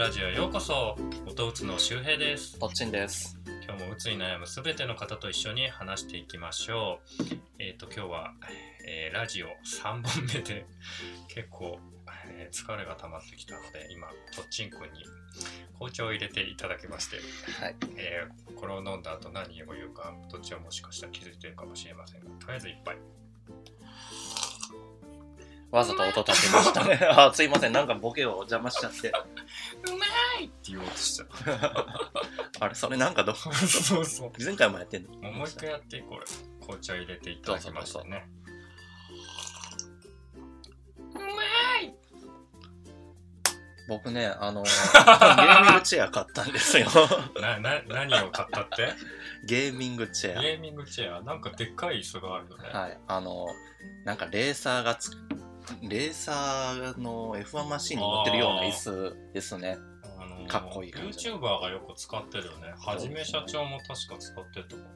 ラジオへようこそ。音うつの周平です。とっちんです。今日もうつに悩むすべての方と一緒に話していきましょう。えっ、と今日は、えーラジオ3本目で結構、えー疲れが溜まってきたので今とっちんくんに紅茶を入れていただきまして、はい。えーこれを飲んだ後何を言うかどっちはもしかしたら気づいてるかもしれませんがとりあえず一杯わざと音立てましたね。あ、すいません。なんかボケを邪魔しちゃって。うまいって言おうとしちゃった あれ、それなんかど、そうそう前回もやってんの？もう一回やってこれ紅茶入れていただきましてねうまい僕ね、あの、ゲーミングチェア買ったんですよ。なな何を買ったって？ゲーミングチェゲーミングチェアなんかでっかい椅子があるよね、ア。はい。あの、なんかレーサーがつ、レーサーの F1 マシンに乗ってるような椅子ですね。あのかっこいい感じ。YouTuber がよく使ってるよね。はじめ社長も確か使ってると思う。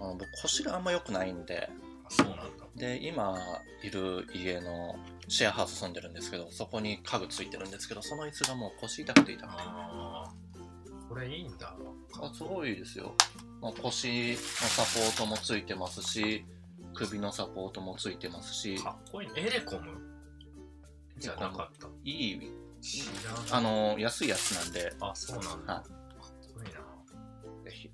あの僕腰があんま良くないんで、あそうなんだ。で、今いる家のシェアハウス住んでるんですけど、そこに家具ついてるんですけど、その椅子がもう腰痛くて痛くて。これいいんだ。あすごいですよ、まあ、腰のサポートもついてますし首のサポートもついてますし。かっこいい。ねエレコム？じゃなかった。いい知らん。あの安いやつなんで。あそうなんだ、はかっこいいな。ぜひ。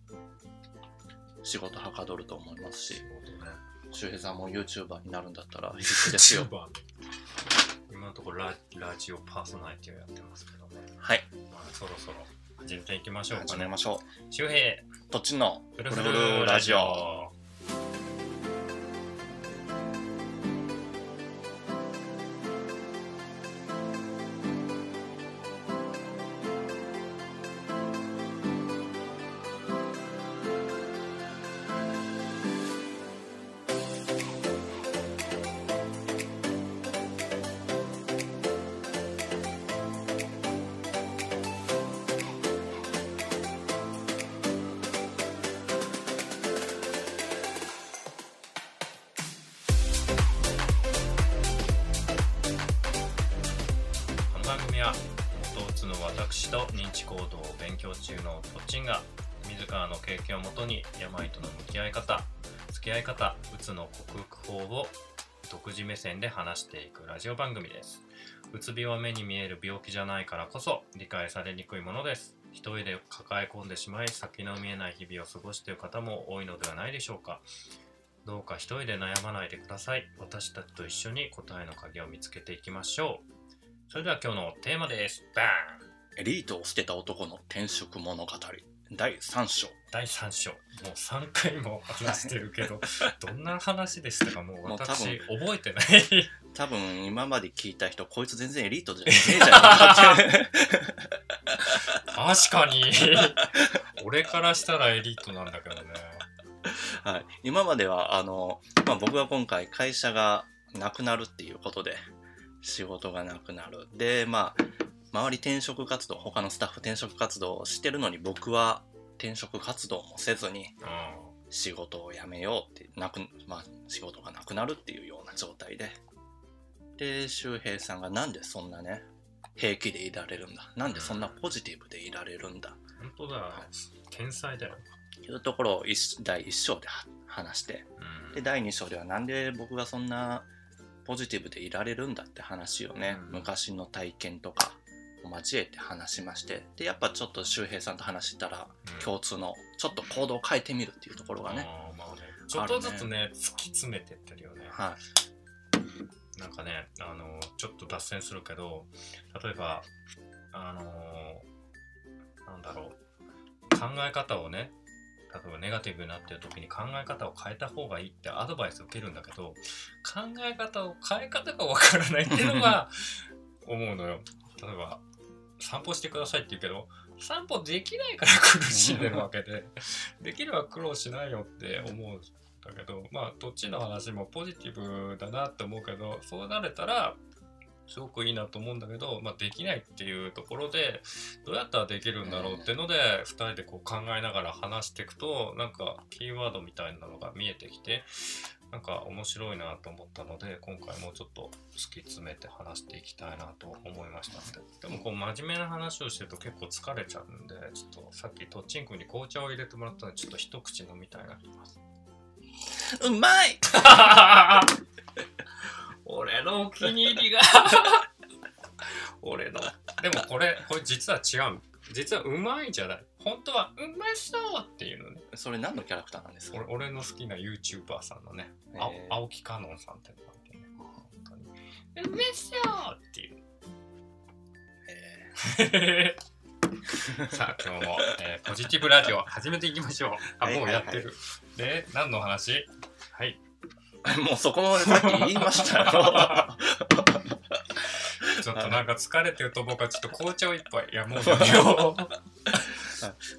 仕事はかどると思いますし。仕事ね。周平さんも YouTuber になるんだったら必須ですよ。YouTuber 今のところララジオパーソナリティをやってますけどね、はい。まあ、そろそろ。始めていきましょうかね。始めましょ周平。うどっちのフルフフルフルラジルラジオ中のとっちが自らの経験をもとに病との向き合い方付き合い方うつの克服法を独自目線で話していくラジオ番組です。うつ病は目に見える病気じゃないからこそ理解されにくいものです。一人で抱え込んでしまい先の見えない日々を過ごしている方も多いのではないでしょうか。どうか一人で悩まないでください。私たちと一緒に答えの鍵を見つけていきましょう。それでは今日のテーマです。バーンエリートを捨てた男の転職物語第3章第3章。もう3回も話してるけど、どんな話でしたか？もうもう多私分覚えてない。多分今まで聞いた人こいつ全然エリートじゃねえじゃんか 確かに。俺からしたらエリートなんだけどね。はい、今まではあの、まあ、僕が今回会社がなくなるっていうことで仕事がなくなるでまあ周り転職活動他のスタッフ転職活動をしてるのに僕は転職活動もせずにう仕事を辞めようってなく、まあ、仕事がなくなるっていうような状態で。で周平さんがなんでそんなね平気でいられるんだ？なんでそんなポジティブでいられるんだ？ん。本当だ。天才だよ。というところを一第1章では話して。うん。で第2章ではなんで僕がそんなポジティブでいられるんだって話をね、うん。昔の体験とかを交えて話しましてでやっぱちょっと周平さんと話したらうん共通のちょっと行動を変えてみるっていうところがね、あーまあねちょっとずつね、突き詰めてってるよね。はいなんかね、あのちょっと脱線するけど、例えば、あのなんだろう、考え方をね、例えばネガティブになってる時に考え方を変えた方がいいってアドバイスを受けるんだけど、考え方を変え方がわからないっていうのが 思うのよ。例えば、散歩してくださいって言うけど、散歩できないから苦しんでるわけで、できれば苦労しないよって思うんだけど、まあ、どっちの話もポジティブだなって思うけど、そうなれたら、すごくいいなと思うんだけど、まあ、できないっていうところでどうやったらできるんだろうっていうので、2人でこう考えながら話していくとなんかキーワードみたいなのが見えてきてなんか面白いなと思ったので今回もうちょっと突き詰めて話していきたいなと思いましたで。もこう真面目な話をしてると結構疲れちゃうんでちょっとさっきとっちんくんに紅茶を入れてもらったのでちょっと一口飲みたいなと思います。うまい！俺のお気に入りが。俺の。でもこれこれ実は違う。実はうまいじゃない本当はうまそうっていうのね。それ何のキャラクターなんですか？俺俺の好きな YouTuber さんのね、へー青青木かのんさんっていうのがいて。ね本当にうまそうっていう。え。さあ今日も、えーポジティブラジオ始めていきましょう。あはいもうやってる、で何の話？はい。ー もうそこまでさっき言いましたよ。ちょっとなんか疲れてると僕はちょっと紅茶を一杯いやもうやめよ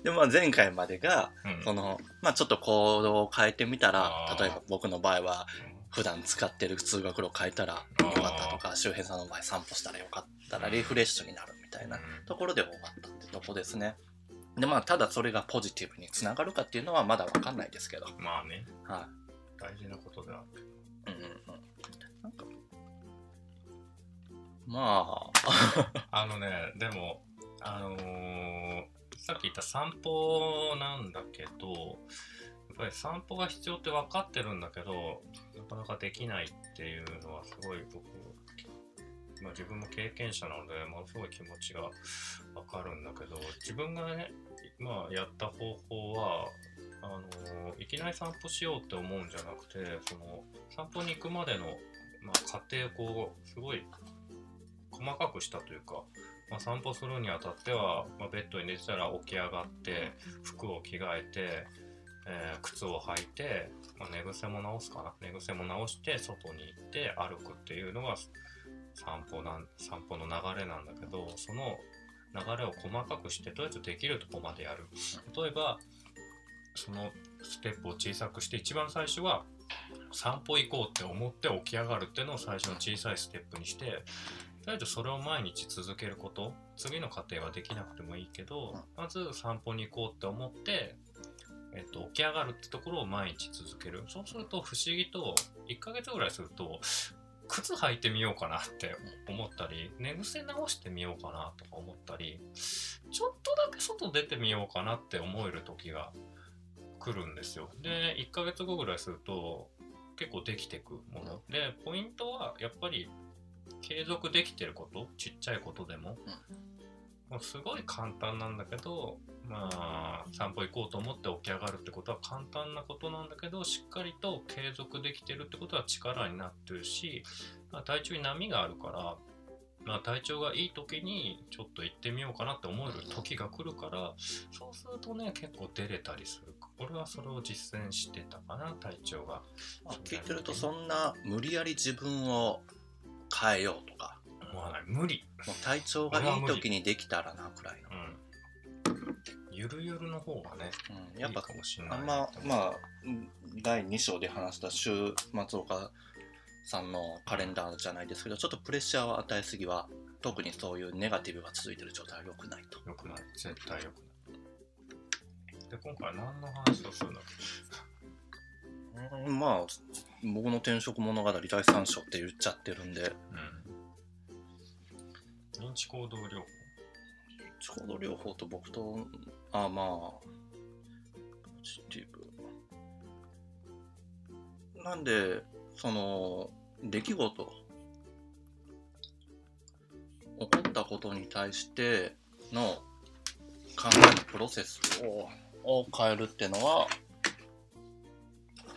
でまあ前回までがう、うん。そのまあちょっと行動を変えてみたらあー。例えば僕の場合は普段使ってる通学路変えたらよかったとか周辺さんの場合散歩したらよかったらリフレッシュになるみたいなところで終わったってとこですね。でまあただそれがポジティブにつながるかっていうのはまだわかんないですけど。うんまあね。は大事なことであるい、うんうんうん、なんかまあ。あのねでもあのーさっき言った散歩なんだけどやっぱり散歩が必要って分かってるんだけどなかなかできないっていうのはすごい僕、まあ、自分も経験者なのでものすごい気持ちが分かるんだけど自分がね、まあ、やった方法はあのいきなり散歩しようって思うんじゃなくてその散歩に行くまでの、まあ、過程をこうすごい細かくしたというか、まあ、散歩するにあたっては、まあ、ベッドに寝てたら起き上がって服を着替えて、えー靴を履いて、まあ、寝癖も直すかな。寝癖も直して外に行って歩くっていうのが散歩なん散歩の流れなんだけどその流れを細かくしてとりあえずできるとこまでやる。例えばそのステップを小さくして一番最初は散歩行こうって思って起き上がるっていうのを最初の小さいステップにしてとりあえずそれを毎日続けること次の過程はできなくてもいいけど、まず散歩に行こうって思って、えっと、起き上がるってところを毎日続けるそうすると不思議と1ヶ月ぐらいすると靴履いてみようかなって思ったり寝癖直してみようかなとか思ったりちょっとだけ外出てみようかなって思える時が来るんですよで1ヶ月後ぐらいすると結構できてくものでポイントはやっぱり継続できてること？ちっちゃいことでも、まあすごい簡単なんだけどまあ散歩行こうと思って起き上がるってことは簡単なことなんだけどしっかりと継続できてるってことは力になってるし、まあ、体調に波があるから、まあ、体調がいい時にちょっと行ってみようかなって思える時が来るからそうするとね結構出れたりする俺はそれを実践してたかな体調が。まあ聞いてるとそんな無理やり自分を変えようとか。思わない。無理。もう体調がいい時にできたらなくらいの、うん。ゆるゆるの方がねうん、やっぱいいかもしれないあんままあうん第2章で話した週松岡さんのカレンダーじゃないですけどちょっとプレッシャーを与えすぎは特にそういうネガティブが続いてる状態は良くないと。よくない。絶対よくない。で今回何の話をするんだっうんまあ僕の転職物語第3章って言っちゃってるんで。けうん。認知行動療法。ちょうど両方と僕とあまあポジティブなんでその出来事起こったことに対しての考えるプロセスをを変えるってのは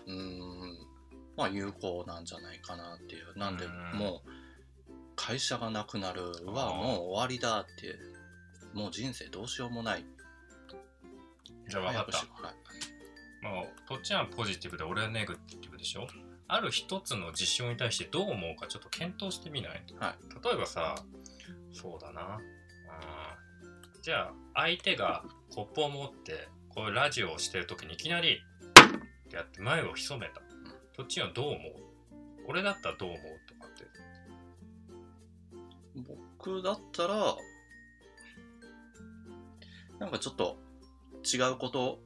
うーん。まあ有効なんじゃないかなっていう。なんでうんもう会社がなくなるはもう終わりだってもう人生どうしようもない。じゃあ分かった。はいまあとっちはポジティブで俺はネガティブでしょ？ある一つの事象に対してどう思うかちょっと検討してみない、は例えばさそうだな。じゃあ相手がコップを持ってこういうラジオをしてる時にいきなりってやって前を潜めた。とっちはどう思う？俺だったらどう思う？とかって。僕だったらなんかちょっと違うこと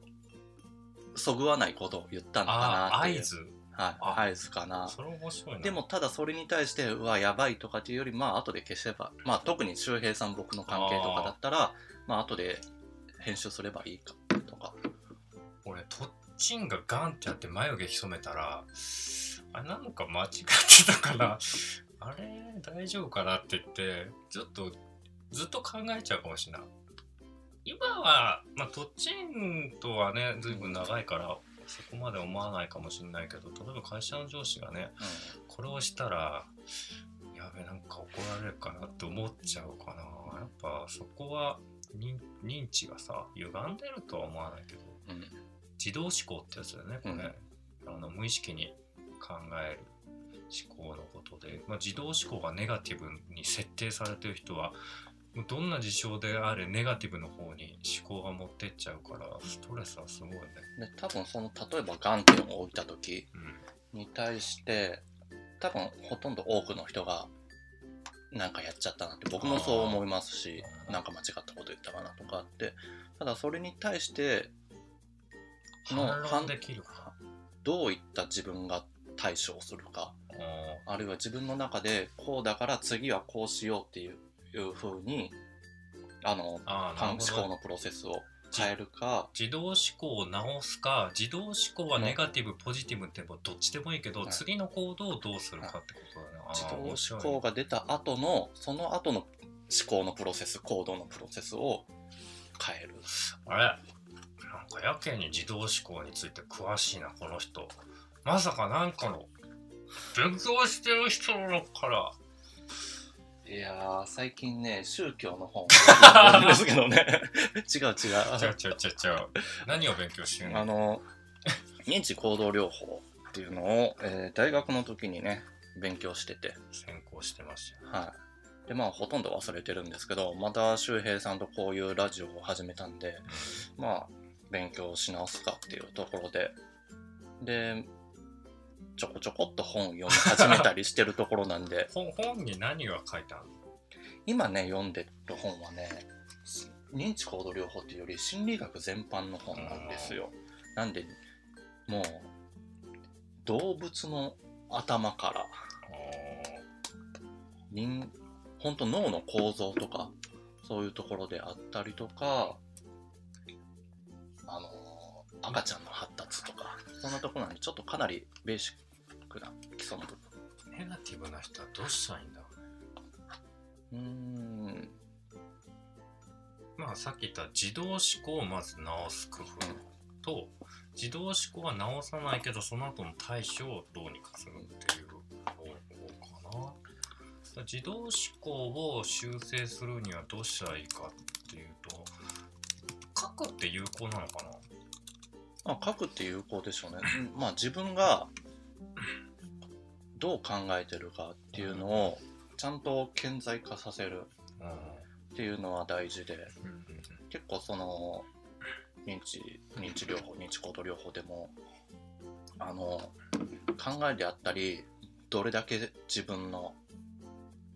そぐわないことを言ったのかなっていう。合図。はい、あ。合図かな。それ面白いな。でも、ただそれに対して、うわ、やばいとかっていうより、まあ、後で消せば、まあ、特に周平さん僕の関係とかだったら、まあ、後で編集すればいいか、とか。俺、トッチンがガンってやって眉毛潜めたら、あれなんか間違ってたかな あれ？大丈夫かなって言って、ちょっとずっと考えちゃうかもしれない。今は、まあ、トッチンとはね、ずいぶん長いから、そこまで思わないかもしれないけど、例えば会社の上司がね、これをしたら、やべ、なんか怒られるかなって思っちゃうかな。やっぱそこは認認知がさ、歪んでるとは思わないけど、うん。うん。自動思考ってやつだよね、これ。あの無意識に考える思考のことで、まあ、自動思考がネガティブに設定されてる人は、どんな事象であれネガティブの方に思考が持ってっちゃうから、ストレスはすごいね。で、多分その、例えば、眼点を置いたときうん。に対して、多分、ほとんど多くの人が、なんかやっちゃったなって、僕もそう思いますし、なんか間違ったこと言ったかなとかあって、ただそれに対して、の反論できるか。どういった自分が対処をするか、あるいは自分の中でこうだから次はこうしようっていういう風にあのあ思考のプロセスを変えるか、自動思考を直すか自動思考はネガティブ、ポジティブってもどっちでもいいけど、はい。次の行動をどうするかってことだね。あ自ー面白い動思考が出た後のその後の思考のプロセス行動のプロセスを変える。あれ？かやけに自動思考について詳しいな、この人。まさかなんかの勉強してる人なのから。いやー最近ね宗教の本を読んでるんですけどね違う違う違う違う違う違う。何を勉強してるの？あの認知行動療法っていうのを、えー大学の時にね勉強してて専攻してましたよ。はい。で、まあ、ほとんど忘れてるんですけど、また周平さんとこういうラジオを始めたんで、まあ、勉強し直すかっていうところで、で、ちょこちょこっと本を読み始めたりしてるところなんで、本本に何が書いてあるの？今ね、読んでる本はね、認知行動療法っていうより心理学全般の本なんですよ。なんで、もう、動物の頭から、人本当脳の構造とかそういうところであったりとか赤ちゃんの発達とかそんなところなんでちょっとかなりベーシックな基礎の部分ネガティブな人はどうしたらいいんだろうね。うーんまあさっき言った自動思考をまず直す工夫と、自動思考は直さないけどその後の対処をどうにかするっていう方法かな。自動思考を修正するにはどうしたらいいかっていうと書くって有効なのかな？まあ書くって有効でしょうね。うんまあ自分がどう考えてるかっていうのをちゃんと顕在化させるっていうのは大事で結構その認知認知療法認知行動療法でもあの考えであったりどれだけ自分の、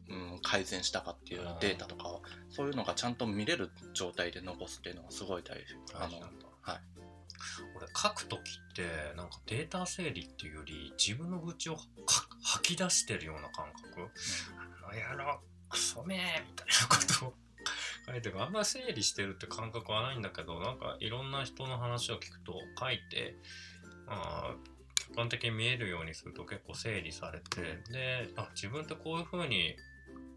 うん、改善したかっていうデータとかをそういうのがちゃんと見れる状態で残すっていうのはすごい大事。あのはい俺書く時ってなんかデータ整理っていうより自分の愚痴をか吐き出してるような感覚、あの野郎クソめーみたいなことを書いてる。あんまり整理してるって感覚はないんだけどなんかいろんな人の話を聞くと書いてまあ客観的に見えるようにすると結構整理されてであ自分ってこういうふうに、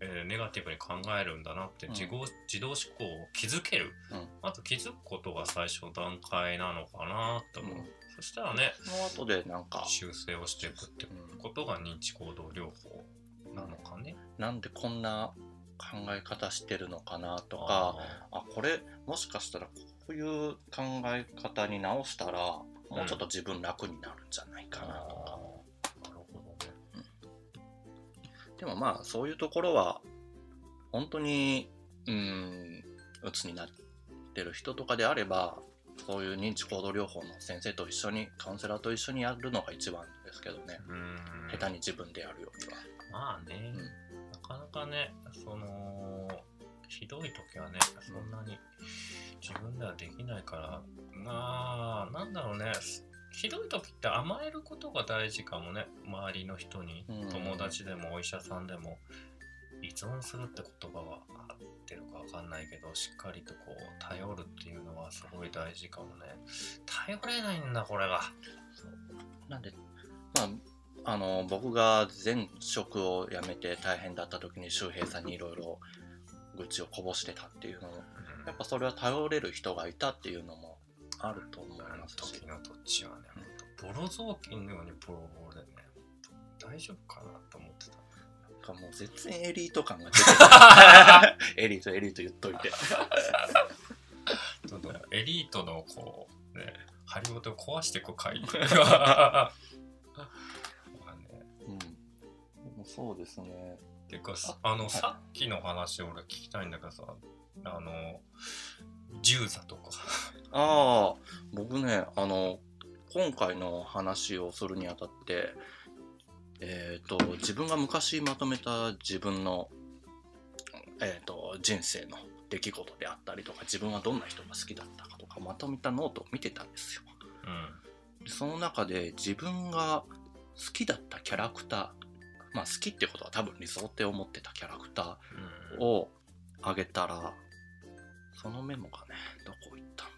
えーネガティブに考えるんだなって自動,、自動思考を気づける、うん。あと気づくことが最初の段階なのかなと思う、うん。そしたらねその後でなんか、修正をしていくってうんことが認知行動療法なのかね。なんでこんな考え方してるのかなとかああこれもしかしたらこういう考え方に直したらもうちょっと自分楽になるんじゃないーかなとか、でもまあそういうところは本当にうん鬱になってる人とかであればそういう認知行動療法の先生と一緒にカウンセラーと一緒にやるのが一番ですけどね、下手に自分でやるよりは。まあね、うん。なかなかね、その、ひどい時はね、そんなに自分ではできないから、まあ、なんだろうね、ひどい時って甘えることが大事かもね。周りの人にうん。友達でもお医者さんでも。依存するって言葉は合ってるか分かんないけどしっかりとこう頼るっていうのはすごい大事かもね。頼れないんだこれが。なんで、まあ、あの、僕が前職を辞めて大変だった時に周平さんにいろいろ愚痴をこぼしてたっていうのも、やっぱそれは頼れる人がいたっていうのもあると思いますし時。のどっちはね、ボロ雑巾のようにボロボロでね、大丈夫かなと思ってた。なんかもう全然エリート感が出てる。エリート、エリート言っといて。エリートのこう、ね、ハリボテを壊していく回まあねうん。でもそうですね。ていうかさあの、さっきの話俺聞きたいんだけどさあの銃座とかああ、僕ね、あの、今回の話をするにあたって、えっ、と、自分が昔まとめた自分の、えっ、と、人生の出来事であったりとか、自分はどんな人が好きだったかとか、まとめたノートを見てたんですよ。うんでその中で自分が好きだったキャラクター、まあ好きってことは多分理想って思ってたキャラクタうんーをあげたら、そのメモがね、どこ行ったんだろう。じ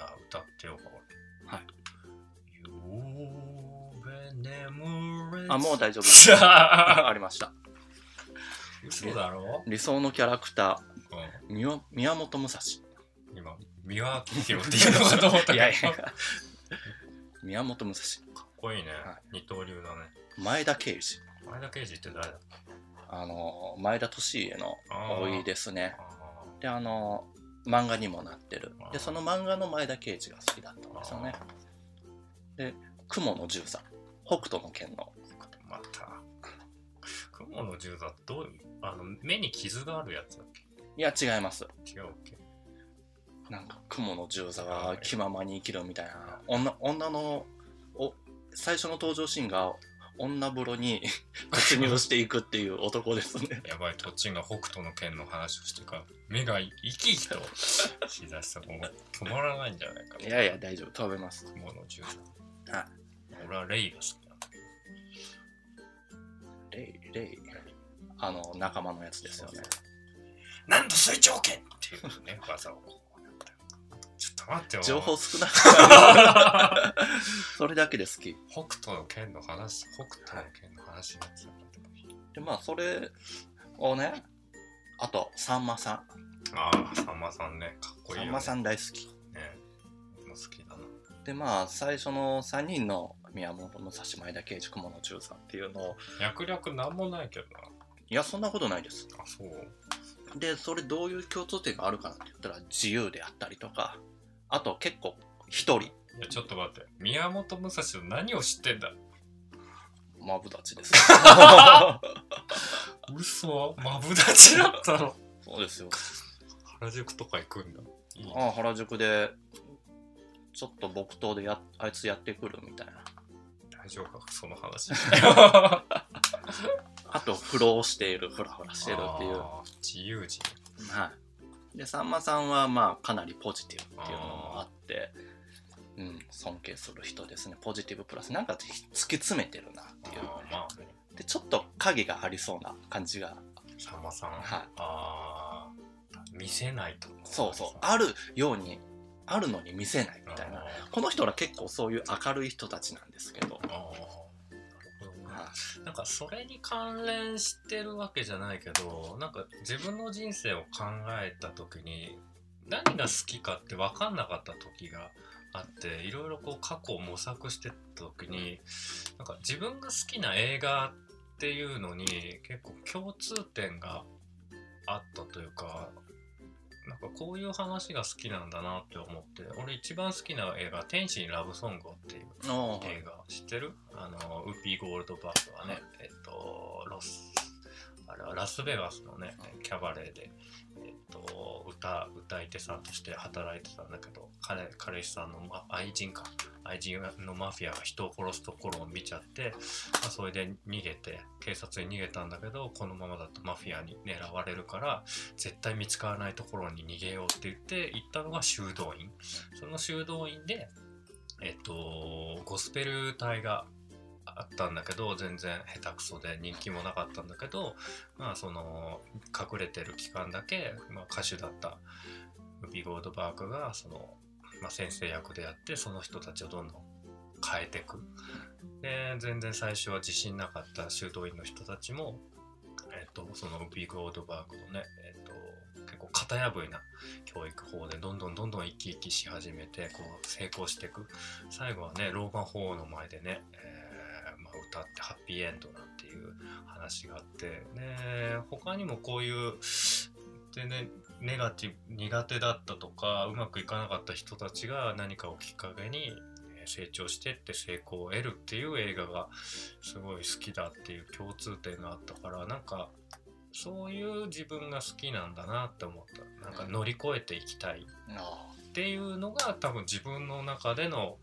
ゃあ歌ってよはい。あ、もう大丈夫です。あ ありました。嘘だろ、理想のキャラクタうん、ー、宮宮本武蔵。今三輪明宏っていうのかと思ったけどいやいや宮本武蔵。かっこいいね、は二刀流だね前田慶次。前田慶次って誰だ？あの、前田利家の多いですね。あで、あの、漫画にもなってる。で、その漫画の前田慶次が好きだったんーですよね。で、雲の十座。北斗の剣の。また雲の銃座どういうあの目に傷があるやつだっいや、違います。け違うっけ？なんか、雲の十座が気ままに生きるみたいな。女、女の、お、最初の登場シーンが、女風呂に 突入していくっていう男ですね。やばい、土地が北斗の剣の話をしてから、目が生き生きとしだしたらもう止まらないんじゃないかな。いやいや、大丈夫。飛べます。雲の銃座。はい。俺はレイが好きなレイ、レイ？あの、仲間のやつですよね。ど。なんと水長剣っていうね、技をこちょってよ。情報少な それだけで好き。北斗の剣の話、北斗の剣の話になっ。で、まあ、それをね、あと、さんまさん。ああ、さんまさんね、かっこいいよ、ね。さんまさん大好き。ね。僕も好きだな。で、まあ、最初の3人の宮本武蔵前田慶次雲の十さんっていうのを、脈略なんもないけどな。いや、そんなことないです。あ、そう。で、それどういう共通点があるかなって言ったら、自由であったりとか、あと結構、一人、いや、ちょっと待って。宮本武蔵の何を知ってんだ？マブダチです。嘘？マブダチだったの？そうですよ。原宿とか行くんだ。いいねああ、原宿で、ちょっと木刀でや、あいつやってくるみたいな。大丈夫か？その話。あと、苦労している、フラフラしてるっていう。あー自由人。はい。で、さんまさんは、まあ、かなりポジティブっていうのもあって、うん、尊敬する人ですね。ポジティブプラス、なんか突き詰めてるなっていう。まあね。で、ちょっと影がありそうな感じが、さんまさん？はいああ。見せないと。そうそう、あるように、あるのに見せないみたいな。あこの人ら結構そういう明るい人たちなんですけど。な。んかそれに関連してるわけじゃないけどなんか自分の人生を考えた時に何が好きかって分かんなかった時があっていろいろこう過去を模索してった時になんか自分が好きな映画っていうのに結構共通点があったというかなんかこういう話が好きなんだなって思って俺一番好きな映画「天使にラブソングを」っていう映画知ってる？あのウッピー・ゴールドバーグはね、えっとロスあれはラスベガスのねキャバレーで、えっと、歌歌い手さんとして働いてたんだけど彼彼氏さんの、ま、愛人か。愛人のマフィアが人を殺すところを見ちゃって、まあ、それで逃げて警察に逃げたんだけどこのままだとマフィアに狙われるから絶対見つからないところに逃げようって言って行ったのが修道院。その修道院でえっとゴスペル隊があったんだけど全然下手くそで人気もなかったんだけどまあその隠れてる期間だけ、まあ、歌手だったウビ・ゴードバーグがその、まあ、先生役でやってその人たちをどんどん変えていく。で全然最初は自信なかった修道院の人たちも、えっとそのウビ・ゴードバーグのね、えっと結構型破りな教育法でどんどんどんどん生き生きし始めてこう成功していく。最後はねローマ法王の前でね、えーまあ、歌ってハッピーエンドなんていう話があってで他にもこういう全然ネガティブ苦手だったとかうまくいかなかった人たちが何かをきっかけにえー成長してって成功を得るっていう映画がすごい好きだっていう共通点があったからなんかそういう自分が好きなんだなって思った。なんか乗り越えていきたいあっていうのが多分自分の中での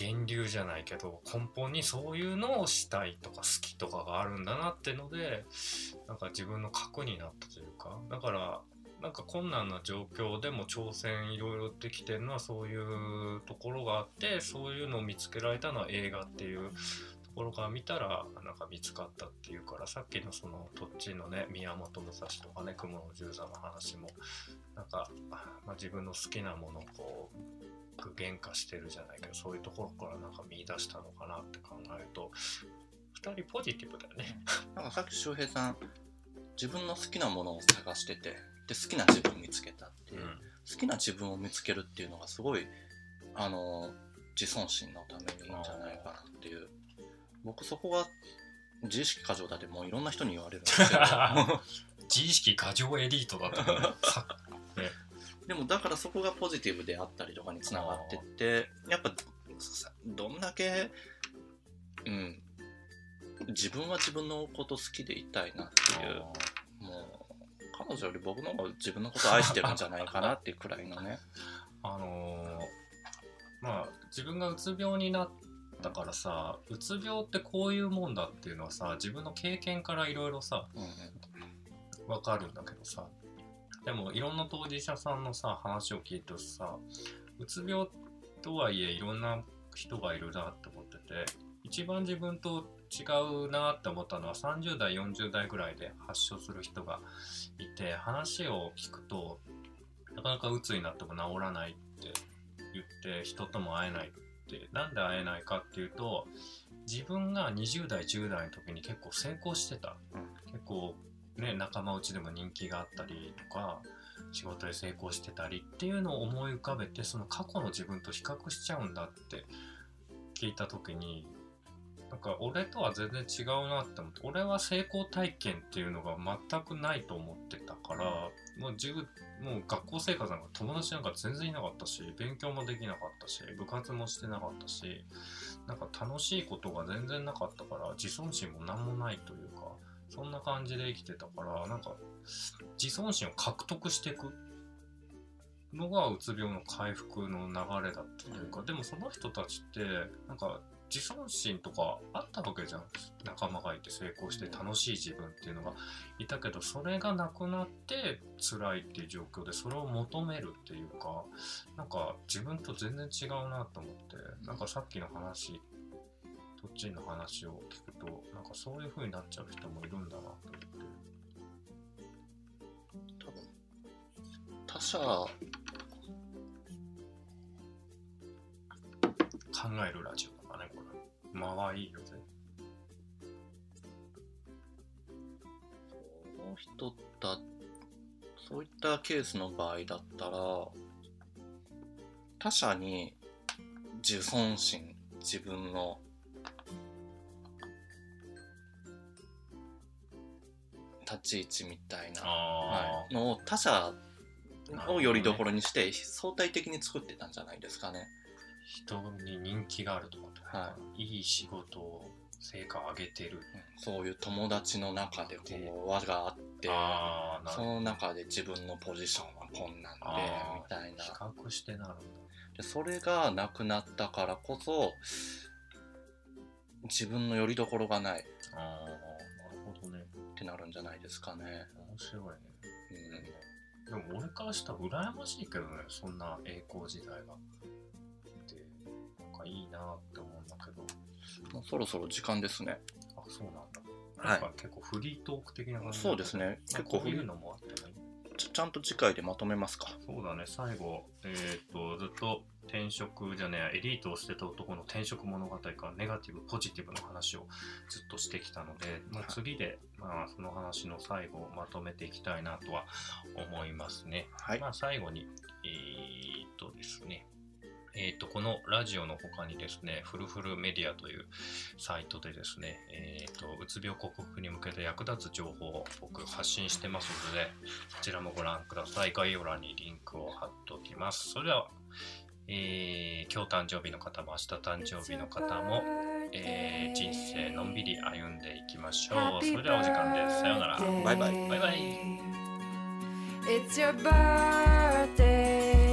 源流じゃないけど根本にそういうのをしたいとか好きとかがあるんだなってのでなんか自分の核になったというか。だからなんか困難な状況でも挑戦いろいろできてるのはそういうところがあってそういうのを見つけられたのは映画っていうところから見たらなんか見つかったっていうからさっきのそのどっちのね宮本武蔵とかね雲の十座の話もなんか、まあ、自分の好きなものをこう具現化してるじゃないけどそういうところからなんか見出したのかなって考えると2人ポジティブだよね。なんかさっき周平さん自分の好きなものを探しててで好きな自分を見つけたっていう、好きな自分を見つけるっていうのがすごいあの自尊心のためにいいんじゃないかなっていう。僕そこが自意識過剰だってもういろんな人に言われるんですけど。自意識過剰エリートだと思 でもだからそこがポジティブであったりとかにつながってってやっぱさどんだけうん。自分は自分のこと好きでいたいなっていう。もう彼女より僕の方が自分のことを愛してるんじゃないかなっていうくらいのね。あのーまあ自分がうつ病になったからさうつ病ってこういうもんだっていうのはさ自分の経験からいろいろさうんうん。わかるんだけどさでもいろんな当事者さんのさ話を聞いてさうつ病とはいえいろんな人がいるなって思ってて一番自分と違うなって思ったのは30代40代ぐらいで発症する人がいて話を聞くとなかなかうつになっても治らないって言って人とも会えないってなんで会えないかっていうと自分が20代10代の時に結構成功してた、うん。結構ね仲間内でも人気があったりとか仕事で成功してたりっていうのを思い浮かべてその過去の自分と比較しちゃうんだって聞いた時になんか俺とは全然違うなって思って俺は成功体験っていうのが全くないと思ってたからもう自分もう学校生活なんか友達なんか全然いなかったし勉強もできなかったし部活もしてなかったしなんか楽しいことが全然なかったから自尊心も何もないというかそんな感じで生きてたからなんか自尊心を獲得していくのがうつ病の回復の流れだったというか、でもその人たちってなんか自尊心とかあったわけじゃん。仲間がいて成功して楽しい自分っていうのがいたけどそれがなくなって辛いっていう状況でそれを求めるっていうかなんか自分と全然違うなと思ってなんかさっきの話どっちの話を聞くとなんかそういう風になっちゃう人もいるんだなと思って。多分他者考えるラジオだからねこれ。間はいいよぜその人だそういったケースの場合だったら他者に自尊心自分の立ち位置みたいな、あはい、のを他者をよりどころにして相対的に作ってたんじゃないですかね。人に人気があるとかとか、、はい。い仕事を成果を上げてる。そういう友達の中でこでう輪があってその中で自分のポジションはこんなんでみたいな。比較してなるでそれがなくなったからこそ自分の拠り所がない。っああなるほどねてなるんじゃないですかね。面白いね。うん。でも俺からしたら羨ましいけどねそんな栄光時代が。でなんかいいなって思うんだけど。もうそろそろ時間ですね。あそうなんだ。はい。なんか結構フリートーク的な感じそうですね。結構結構こういうのもあってもいいちゃちゃんと次回でまとめますか。そうだね、最後、えっ、と、ずっと転職じゃねえ、エリートを捨てた男の転職物語からネガティブ、ポジティブの話をずっとしてきたので、まあ、次で、まあ、その話の最後をまとめていきたいなとは思いますね。はい。まあ、最後に、えっ、とですね、えっ、と、このラジオの他にですね、フルフルメディアというサイトでですね、えっ、と、うつ病克服に向けて役立つ情報を僕発信してますので、そちらもご覧ください。概要欄にリンクを貼っておきます。それでは、えー今日誕生日の方も明日誕生日の方も、えー人生のんびり歩んでいきましょう。それではお時間です。さようなら。バイバイバイバイ。It's your birthday